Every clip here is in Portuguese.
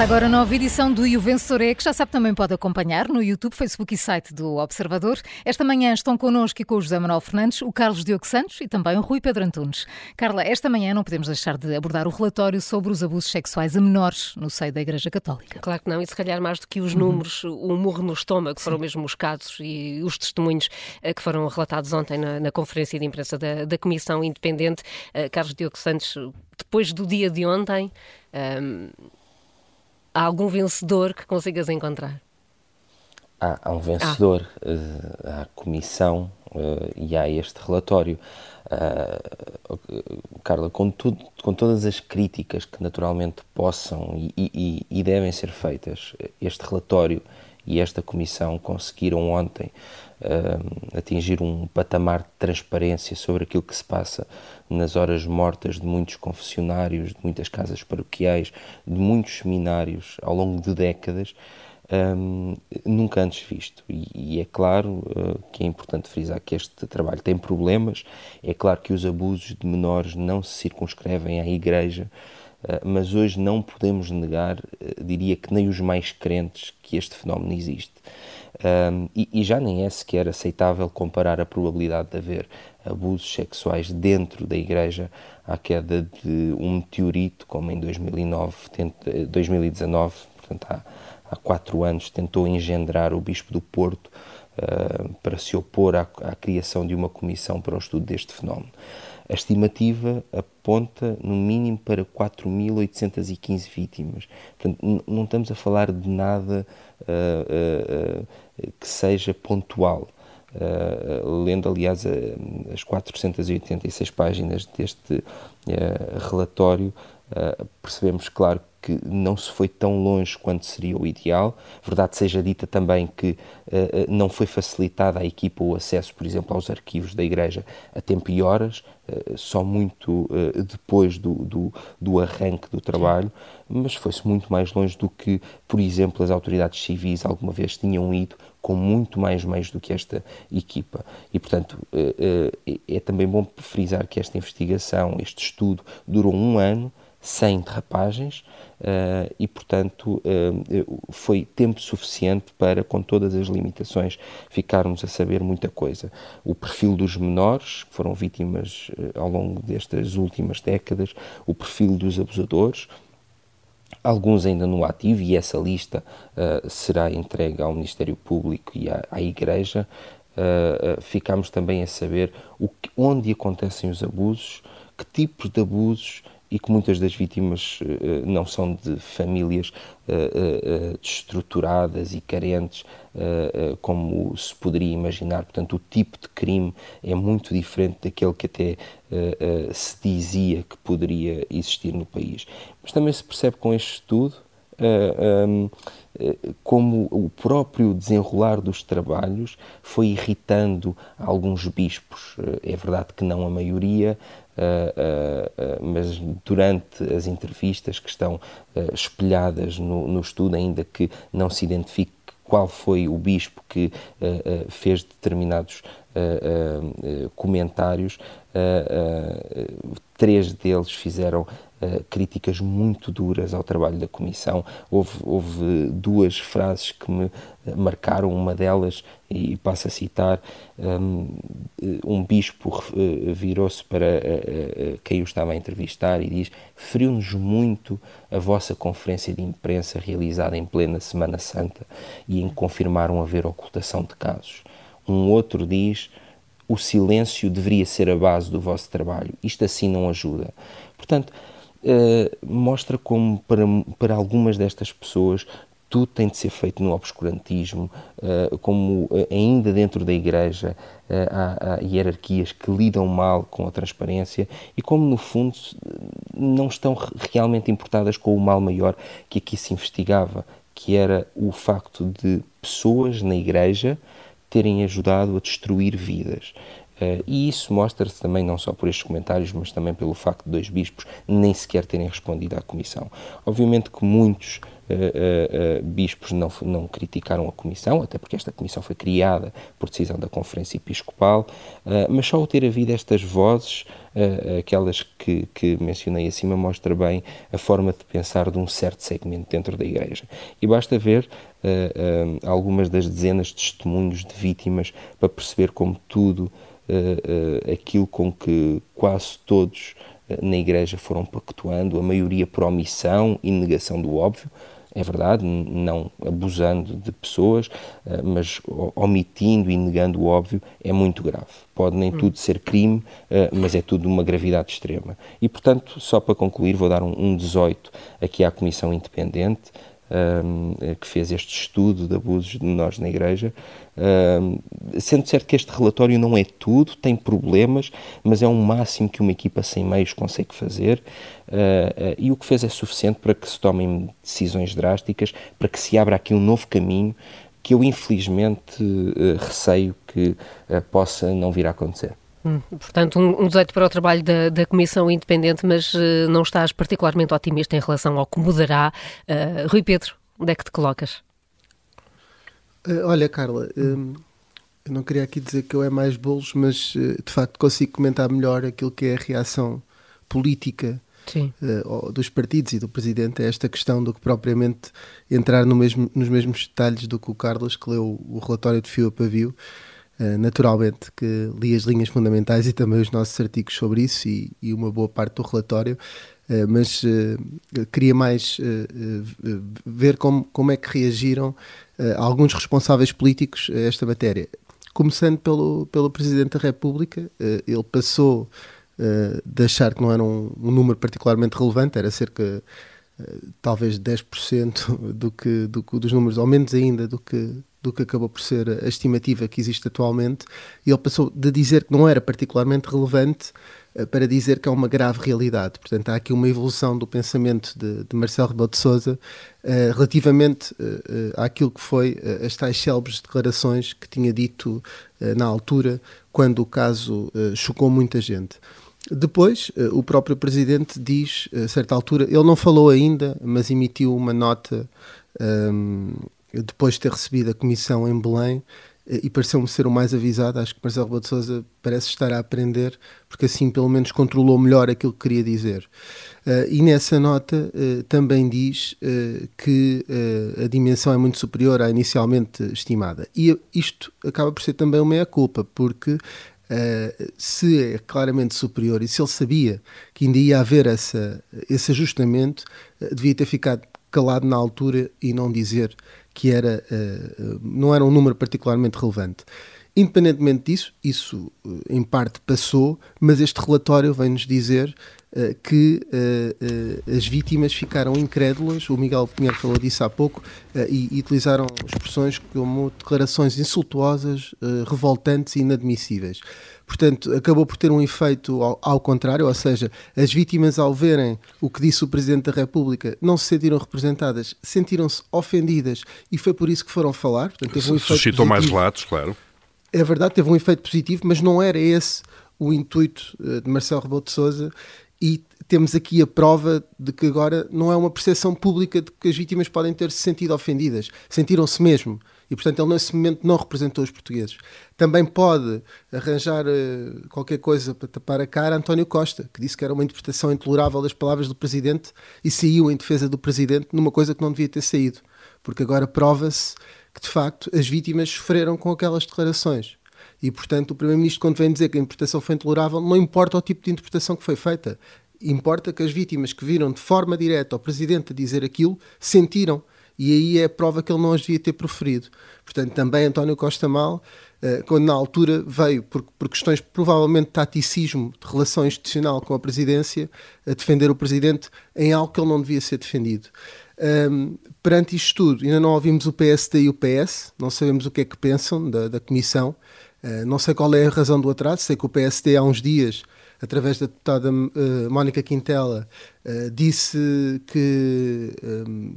Começa agora a nova edição do E o Vencedor é, que já sabe também pode acompanhar no YouTube, Facebook e site do Observador. Esta manhã estão connosco e com o José Manuel Fernandes, o Carlos Diogo Santos e também o Rui Pedro Antunes. Carla, esta manhã não podemos deixar de abordar o relatório sobre os abusos sexuais a menores no seio da Igreja Católica. Claro que não, e se calhar mais do que os números, o murro no estômago, foram mesmo os casos e os testemunhos eh, que foram relatados ontem na, na conferência de imprensa da, da Comissão Independente. Uh, Carlos Diogo Santos, depois do dia de ontem, um, ehm, há algum vencedor que consigas encontrar? Há, há um vencedor, ah. há a comissão uh, e há este relatório. Uh, Carla, com, tudo, com todas as críticas que naturalmente possam e, e, e devem ser feitas, este relatório e esta comissão conseguiram ontem uh, atingir um patamar de transparência sobre aquilo que se passa nas horas mortas de muitos confessionários, de muitas casas paroquiais, de muitos seminários ao longo de décadas, um, nunca antes visto. E, e é claro uh, que é importante frisar que este trabalho tem problemas, é claro que os abusos de menores não se circunscrevem à Igreja, mas hoje não podemos negar, uh, diria que nem os mais crentes, que este fenómeno existe. Um, e, e, já nem é sequer aceitável comparar a probabilidade de haver abusos sexuais dentro da Igreja à queda de um meteorito, como em 2009, 2019, portanto há, há quatro anos, tentou engendrar o Bispo do Porto uh, para se opor à, à criação de uma comissão para o estudo deste fenómeno. A estimativa aponta no mínimo para 4.815 vítimas. Portanto, não estamos a falar de nada uh, uh, que seja pontual. Uh, lendo, aliás, as 486 páginas deste relatório, percebemos, claro, que não se foi tão longe quanto seria o ideal. Verdade seja dita também que uh, não foi facilitada à equipa o acesso, por exemplo, aos arquivos da Igreja a tempo e horas, uh, só muito uh, depois do, do, do, arranque do trabalho, mas foi-se muito mais longe do que, por exemplo, as autoridades civis alguma vez tinham ido com muito mais meios do que esta equipa. E, portanto, é também bom frisar que esta investigação, este estudo, durou um ano, sem derrapagens uh, e, portanto, uh, foi tempo suficiente para, com todas as limitações, ficarmos a saber muita coisa. O perfil dos menores, que foram vítimas uh, ao longo destas últimas décadas, o perfil dos abusadores, alguns ainda no ativo, e essa lista será entregue ao Ministério Público e à, à Igreja. ficamos também a saber que, onde acontecem os abusos, que tipos de abusos e que muitas das vítimas uh, não são de famílias uh, destruturadas e carentes, como se poderia imaginar. Portanto, o tipo de crime é muito diferente daquele que até se dizia que poderia existir no país. Mas também se percebe com este estudo. Um, como o próprio desenrolar dos trabalhos foi irritando alguns bispos. É verdade que não a maioria, mas durante as entrevistas que estão espelhadas no, no estudo, ainda que não se identifique qual foi o bispo que fez determinados comentários. três deles fizeram uh, críticas muito duras ao trabalho da Comissão. Houve, houve, duas frases que me marcaram, uma delas, e passo a citar, um, um bispo uh, virou-se para quem o estava a entrevistar e diz: Feriu-nos muito a vossa conferência de imprensa realizada em plena Semana Santa e em que confirmaram haver ocultação de casos. Um outro diz o silêncio deveria ser a base do vosso trabalho. Isto assim não ajuda. Portanto, uh, mostra como para, para algumas destas pessoas tudo tem de ser feito no obscurantismo, uh, como uh, ainda dentro da Igreja há, há, hierarquias que lidam mal com a transparência e como no fundo não estão realmente importadas com o mal maior que aqui se investigava, que era o facto de pessoas na Igreja terem ajudado a destruir vidas. Uh, e isso mostra-se também não só por estes comentários, mas também pelo facto de dois bispos nem sequer terem respondido à comissão. Obviamente que muitos uh, bispos não, não criticaram a Comissão, até porque esta Comissão foi criada por decisão da Conferência Episcopal, mas só ao ter havido estas vozes, aquelas que, que mencionei acima, mostra bem a forma de pensar de um certo segmento dentro da Igreja. E basta ver algumas das dezenas de testemunhos de vítimas para perceber como tudo aquilo com que quase todos na Igreja foram pactuando, a maioria por omissão e negação do óbvio, é verdade, não abusando de pessoas, eh, mas omitindo e negando o óbvio é muito grave. Pode nem hum. tudo ser crime, eh, mas é tudo de uma gravidade extrema. E, portanto, só para concluir, vou dar um 18 aqui à Comissão Independente, um, que fez este estudo de abusos de menores na Igreja, um, sendo certo que este relatório não é tudo, tem problemas, mas é um máximo que uma equipa sem meios consegue fazer, uh, uh, e o que fez é suficiente para que se tomem decisões drásticas, para que se abra aqui um novo caminho que eu infelizmente uh, receio que possa não vir a acontecer. Hum, portanto, um, um 18 para o trabalho da, da Comissão Independente, mas uh, não estás particularmente otimista em relação ao que mudará. Uh, Rui Pedro, onde é que te colocas? Uh, olha, Carla, um, eu não queria aqui dizer que eu é mais bolos, mas de facto consigo comentar melhor aquilo que é a reação política dos partidos e do Presidente a esta questão do que propriamente entrar no mesmo, nos mesmos detalhes do que o Carlos, que leu o relatório de fio a pavio. Eh, naturalmente que li as linhas fundamentais e também os nossos artigos sobre isso e, e uma boa parte do relatório, uh, mas uh, queria mais ver como, como é que reagiram alguns responsáveis políticos a esta matéria. Começando pelo, pelo Presidente da República, ele passou de achar que não era um, um número particularmente relevante, era cerca talvez 10% do que, do, dos números, ou menos ainda do que, do que acabou por ser a estimativa que existe atualmente, e ele passou de dizer que não era particularmente relevante eh, para dizer que é uma grave realidade. Portanto, há aqui uma evolução do pensamento de, de Marcelo Rebelo de Sousa uh, relativamente uh, àquilo que foi uh, as tais célebres declarações que tinha dito na altura, quando o caso chocou muita gente. Depois, o próprio Presidente diz, a certa altura, ele não falou ainda, mas emitiu uma nota um, depois de ter recebido a comissão em Belém, eh, e pareceu-me ser o mais avisado. Acho que Marcelo Rebelo de Sousa parece estar a aprender, porque assim pelo menos controlou melhor aquilo que queria dizer. Uh, e nessa nota uh, também diz uh, que a dimensão é muito superior à inicialmente estimada. E isto acaba por ser também uma meia-culpa, porque se é claramente superior e se ele sabia que ainda ia haver essa, esse ajustamento, devia ter ficado calado na altura e não dizer que era, uh, não era um número particularmente relevante. Independentemente disso, isso uh, em parte passou, mas este relatório vem-nos dizer uh, que as vítimas ficaram incrédulas. O Miguel Pinheiro falou disso há pouco e, e, utilizaram expressões como declarações insultuosas, revoltantes e inadmissíveis. Portanto, acabou por ter um efeito ao, ao, contrário, ou seja, as vítimas, ao verem o que disse o Presidente da República, não se sentiram representadas, sentiram-se ofendidas e foi por isso que foram falar. Portanto, teve um efeito Suscitou mais relatos, claro. É verdade, teve um efeito positivo, mas não era esse o intuito eh, de Marcelo Rebelo de Sousa e temos aqui a prova de que agora não é uma percepção pública de que as vítimas podem ter se sentido ofendidas, sentiram-se mesmo e, portanto, ele nesse momento não representou os portugueses. Também pode arranjar uh, qualquer coisa para tapar a cara António Costa, que disse que era uma interpretação intolerável das palavras do Presidente e saiu em defesa do Presidente numa coisa que não devia ter saído. Porque agora prova-se que, de facto, as vítimas sofreram com aquelas declarações. E, portanto, o Primeiro-Ministro, quando vem dizer que a interpretação foi intolerável, não importa o tipo de interpretação que foi feita. Importa que as vítimas que viram de forma direta o Presidente a dizer aquilo sentiram e aí é a prova que ele não as devia ter proferido. Portanto, também António Costa Mal, eh, quando na altura veio, por, por questões provavelmente de taticismo, de relação institucional com a presidência, a defender o presidente em algo que ele não devia ser defendido. Um, perante isto tudo, ainda não ouvimos o PSD e o PS, não sabemos o que é que pensam da, da Comissão, uh, não sei qual é a razão do atraso, sei que o PSD há uns dias, através da deputada uh, Mónica Quintela, uh, disse que um,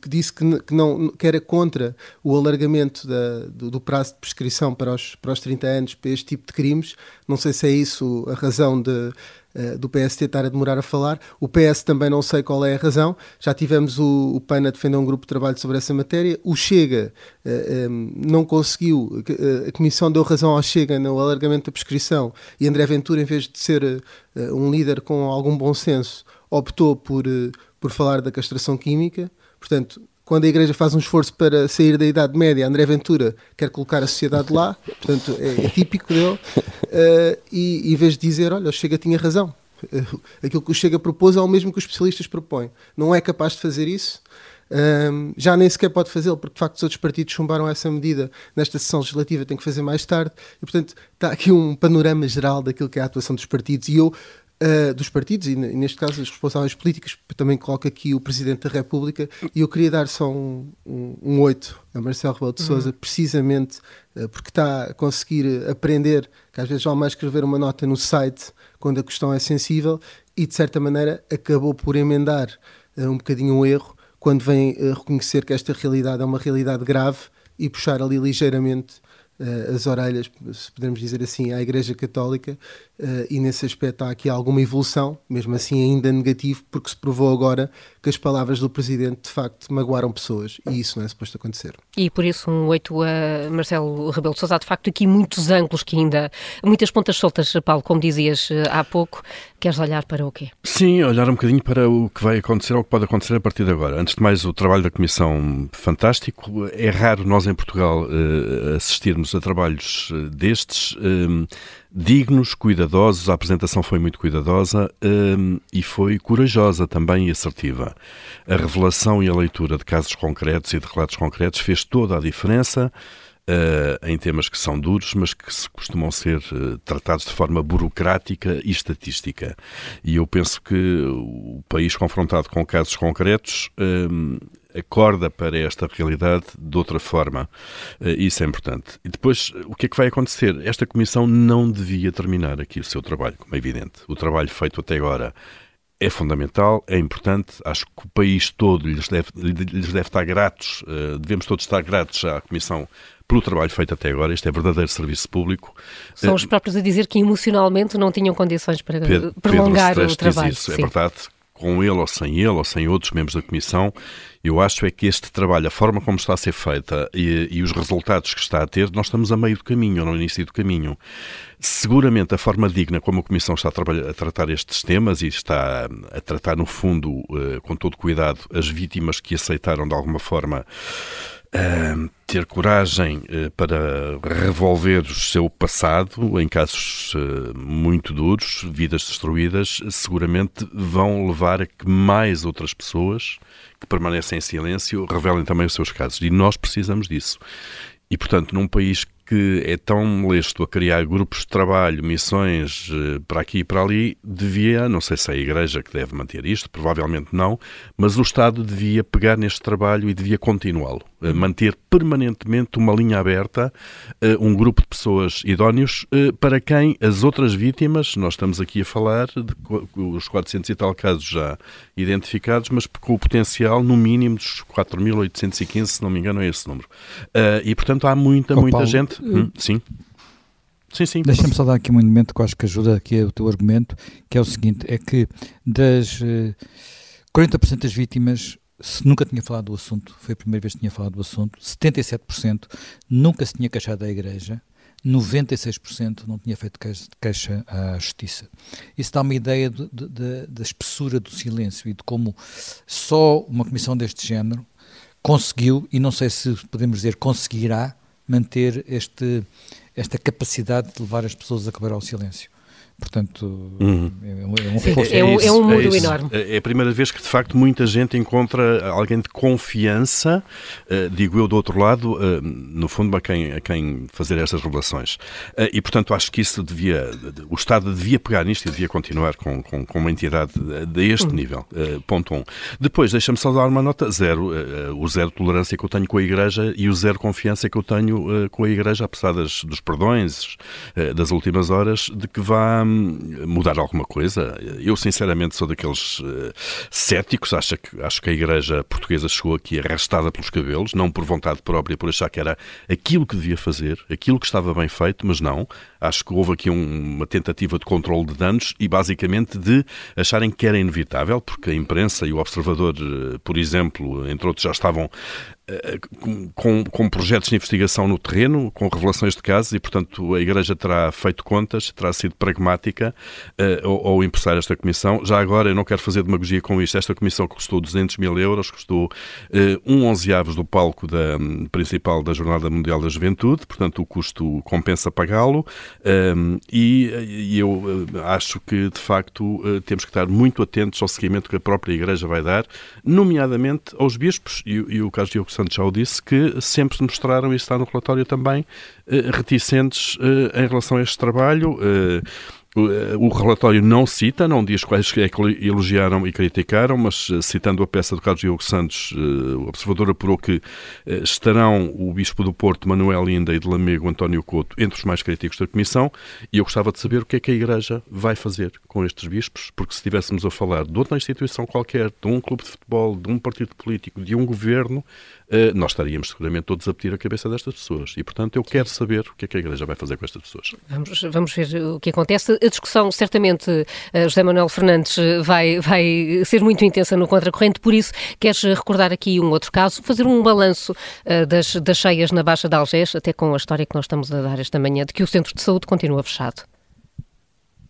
que disse que, que, não, que era contra o alargamento da, do, do, prazo de prescrição para os, para os 30 anos para este tipo de crimes. Não sei se é isso a razão de, uh, do PST estar a demorar a falar. O PS também não sei qual é a razão. Já tivemos o, o PAN a defender um grupo de trabalho sobre essa matéria. O Chega uh, eh, um, ehm, não conseguiu, uh, a Comissão deu razão ao Chega no alargamento da prescrição e André Ventura, em vez de ser um líder com algum bom senso, optou por, por falar da castração química. Portanto, quando a Igreja faz um esforço para sair da Idade Média, André Ventura quer colocar a sociedade lá, portanto é, é típico dele, uh, e em vez de dizer, olha, o Chega tinha razão, uh, aquilo que o Chega propôs é o mesmo que os especialistas propõem, não é capaz de fazer isso, um, já nem sequer pode fazê-lo, porque de facto os outros partidos chumbaram essa medida nesta sessão legislativa, tem que fazer mais tarde, e portanto está aqui um panorama geral daquilo que é a atuação dos partidos, e eu Uh, dos partidos e, neste caso, os responsáveis políticos. Também coloco aqui o Presidente da República e eu queria dar só um, um, um oito a Marcelo Rebelo de Sousa, uhum. precisamente uh, porque está a conseguir aprender que às vezes vale mais escrever uma nota no site quando a questão é sensível e, de certa maneira, acabou por emendar uh, um bocadinho o erro quando vem reconhecer que esta realidade é uma realidade grave e puxar ali ligeiramente uh, as orelhas, se pudermos dizer assim, à Igreja Católica uh, e nesse aspecto há aqui alguma evolução, mesmo assim ainda negativo, porque se provou agora que as palavras do Presidente de facto magoaram pessoas e isso não é suposto acontecer. E por isso um 8 a Marcelo Rebelo de Sousa, há de facto aqui muitos ângulos que ainda, muitas pontas soltas, Paulo, como dizias eh, há pouco, queres olhar para o quê? Sim, olhar um bocadinho para o que vai acontecer ou o que pode acontecer a partir de agora. Antes de mais, o trabalho da Comissão fantástico. É raro nós em Portugal uh, a trabalhos destes dignos, cuidadosos. A apresentação foi muito cuidadosa um, e foi corajosa também e assertiva. A revelação e a leitura de casos concretos e de relatos concretos fez toda a diferença. Uh, em temas que são duros, mas que costumam ser uh, tratados de forma burocrática e estatística. E eu penso que o país confrontado com casos concretos um, acorda para esta realidade de outra forma. Eh, isso é importante. E depois, o que é que vai acontecer? Esta comissão não devia terminar aqui o seu trabalho, como é evidente. O trabalho feito até agora é fundamental, é importante. Acho que o país todo lhes deve, lhes deve estar gratos, eh, devemos todos estar gratos à Comissão pelo trabalho feito até agora. Este é verdadeiro serviço público. São os próprios a dizer que emocionalmente não tinham condições para Pedro, prolongar Pedro o trabalho. Isso, é verdade com ele ou sem ele ou sem outros membros da Comissão, eu acho é que este trabalho, a forma como está a ser feita e, e, os resultados que está a ter, nós estamos a meio do caminho, no início do caminho. Seguramente a forma digna como a Comissão está a, a tratar estes temas e está a tratar, no fundo, uh, com todo cuidado, as vítimas que aceitaram de alguma forma Ter coragem uh, para revolver o seu passado em casos uh, muito duros, vidas destruídas, seguramente vão levar a que mais outras pessoas que permanecem em silêncio revelem também os seus casos. E nós precisamos disso. E, portanto, num país que é tão molesto a criar grupos de trabalho, missões eh, para aqui e para ali, devia, não sei se é a Igreja que deve manter isto, provavelmente não, mas o Estado devia pegar neste trabalho e devia continuá-lo. Eh, manter permanentemente uma linha aberta, eh, um grupo de pessoas idóneos para quem as outras vítimas, nós estamos aqui a falar de os 400 e tal casos já identificados, mas com o potencial no mínimo dos 4.815, se não me engano é esse número. E portanto há muita, oh, muita Paulo, gente Hum, sim. Sim, sim. Deixa-me só dar aqui um elemento que eu acho que ajuda aqui o teu argumento, que é o seguinte, é que das uh, eh, 40% das vítimas se nunca tinha falado do assunto, foi a primeira vez que tinha falado do assunto, 77% nunca se tinha queixado da igreja, 96% não tinha feito queixa à justiça. Isso dá uma ideia de, de, da espessura do silêncio e de como só uma comissão deste género conseguiu, e não sei se podemos dizer conseguirá, manter este, esta capacidade de levar as pessoas a quebrar ao silêncio. Portanto, uhum. é, é, um, é, é, um, é um mundo enorme. É a primeira vez que, de facto, muita gente encontra alguém de confiança, uh, digo eu do outro lado, uh, no fundo, a quem, a quem fazer estas revelações. Uh, e, portanto, acho que isso devia, o Estado devia pegar nisto e devia continuar com, com, com uma entidade deste uhum. nível. ponto um. Depois, deixa-me só dar uma nota zero, o zero tolerância que eu tenho com a Igreja e o zero confiança que eu tenho com a Igreja, apesar das, dos perdões das últimas horas, de que vá um, mudar alguma coisa. Eu, sinceramente, sou daqueles uh, céticos. Acho que, acho que a Igreja Portuguesa chegou aqui arrastada pelos cabelos, não por vontade própria, por achar que era aquilo que devia fazer, aquilo que estava bem feito, mas não. Acho que houve aqui um, uma tentativa de controle de danos e, basicamente, de acharem que era inevitável, porque a imprensa e o observador, eh, por exemplo, entre outros, já estavam com, com, projetos de investigação no terreno, com revelações de casos, e, portanto, a Igreja terá feito contas, terá sido pragmática uh, ao, ao impulsar esta comissão. Já agora, eu não quero fazer demagogia com isto, esta comissão custou 200 mil euros, custou uh, um onzeavos do palco da, um, principal da Jornada Mundial da Juventude, portanto, o custo compensa pagá-lo, um, e, e, eu uh, acho que, de facto, temos que estar muito atentos ao seguimento que a própria Igreja vai dar, nomeadamente aos bispos, e, e o Carlos Diogo Santos já o disse, que sempre se mostraram, e está no relatório também, eh, reticentes eh, em relação a este trabalho. Eh, o relatório não cita, não diz quais é que elogiaram e criticaram, mas citando a peça do Carlos Diogo Santos, o observador apurou que estarão o Bispo do Porto, Manuel Inda, e de Lamego, António Couto, entre os mais críticos da Comissão, e eu gostava de saber o que é que a Igreja vai fazer com estes bispos, porque se estivéssemos a falar de outra instituição qualquer, de um clube de futebol, de um partido político, de um governo, eh, nós estaríamos seguramente todos a pedir a cabeça destas pessoas. E, portanto, eu quero saber o que é que a Igreja vai fazer com estas pessoas. Vamos, vamos ver o que acontece. A discussão, certamente, eh, José Manuel Fernandes eh, vai, vai ser muito intensa no contracorrente, por isso, queres recordar aqui um outro caso, fazer um balanço das, das cheias na Baixa de Algés, até com a história que nós estamos a dar esta manhã, de que o centro de saúde continua fechado.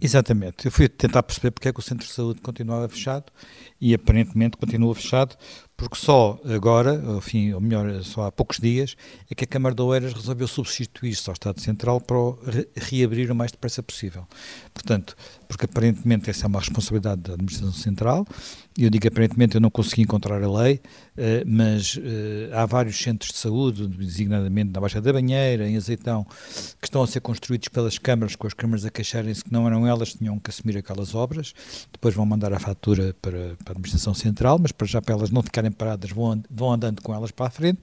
Exatamente. Eu fui tentar perceber porque é que o centro de saúde continuava fechado e aparentemente continua fechado porque só agora, enfim, ou melhor, só há poucos dias, é que a Câmara de Oeiras resolveu substituir-se ao Estado Central para o re reabrir o mais depressa possível. Portanto, porque aparentemente essa é uma responsabilidade da Administração Central, e eu digo aparentemente eu não consegui encontrar a lei, eh, mas eh, há vários centros de saúde, designadamente na Baixa da Banheira, em Azeitão, que estão a ser construídos pelas câmaras, com as câmaras a queixarem-se que não eram elas que tinham que assumir aquelas obras, depois vão mandar a fatura para, para a Administração Central, mas para já para elas não ficarem ficarem paradas, vão, vão andando com elas para a frente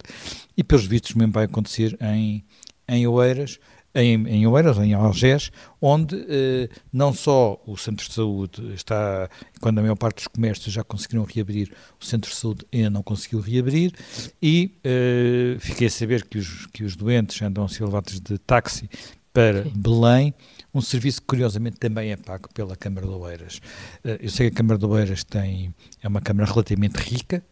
e pelos vistos mesmo vai acontecer em, em Oeiras, em, em Oeiras, em Algés, onde eh, não só o centro de saúde está, quando a maior parte dos comércios já conseguiram reabrir, o centro de saúde ainda não conseguiu reabrir, e eh, fiquei a saber que os, que os doentes andam a ser levados de táxi para Sim. Belém, um serviço que curiosamente também é pago pela Câmara de Oeiras. Eh, eu sei que a Câmara de Oeiras tem, é uma Câmara relativamente rica,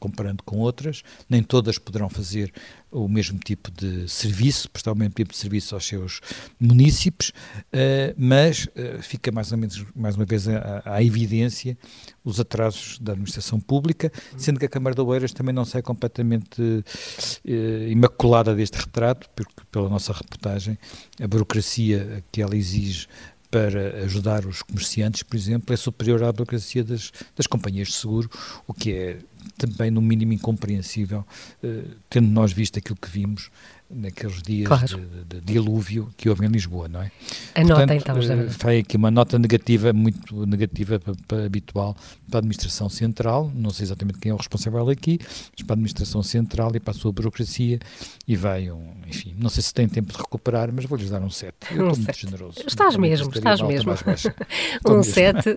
comparando com outras, nem todas poderão fazer o mesmo tipo de serviço, prestar o mesmo tipo de serviço aos seus munícipes, uh, mas uh, fica mais ou menos, mais uma vez, à, evidência os atrasos da administração pública, sendo que a Câmara de Oeiras também não sai completamente uh, imaculada deste retrato, porque pela nossa reportagem, a burocracia que ela exige para ajudar os comerciantes, por exemplo, é superior à burocracia das, das companhias de seguro, o que é também no mínimo incompreensível, uh, tendo nós visto aquilo que vimos naqueles dias claro. de, de, dilúvio que houve em Lisboa, não é? A nota então, já. Foi aqui uma nota negativa, muito negativa para, para, habitual para a Administração Central, não sei exatamente quem é o responsável aqui, mas para a Administração Central e para a sua burocracia e um, enfim, não sei se tem tempo de recuperar, mas vou-lhes dar um 7. Eu um estou muito generoso. Estás mesmo, estás mesmo. um 7,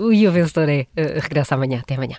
o, o, vencedor é, uh, regressa amanhã, até amanhã.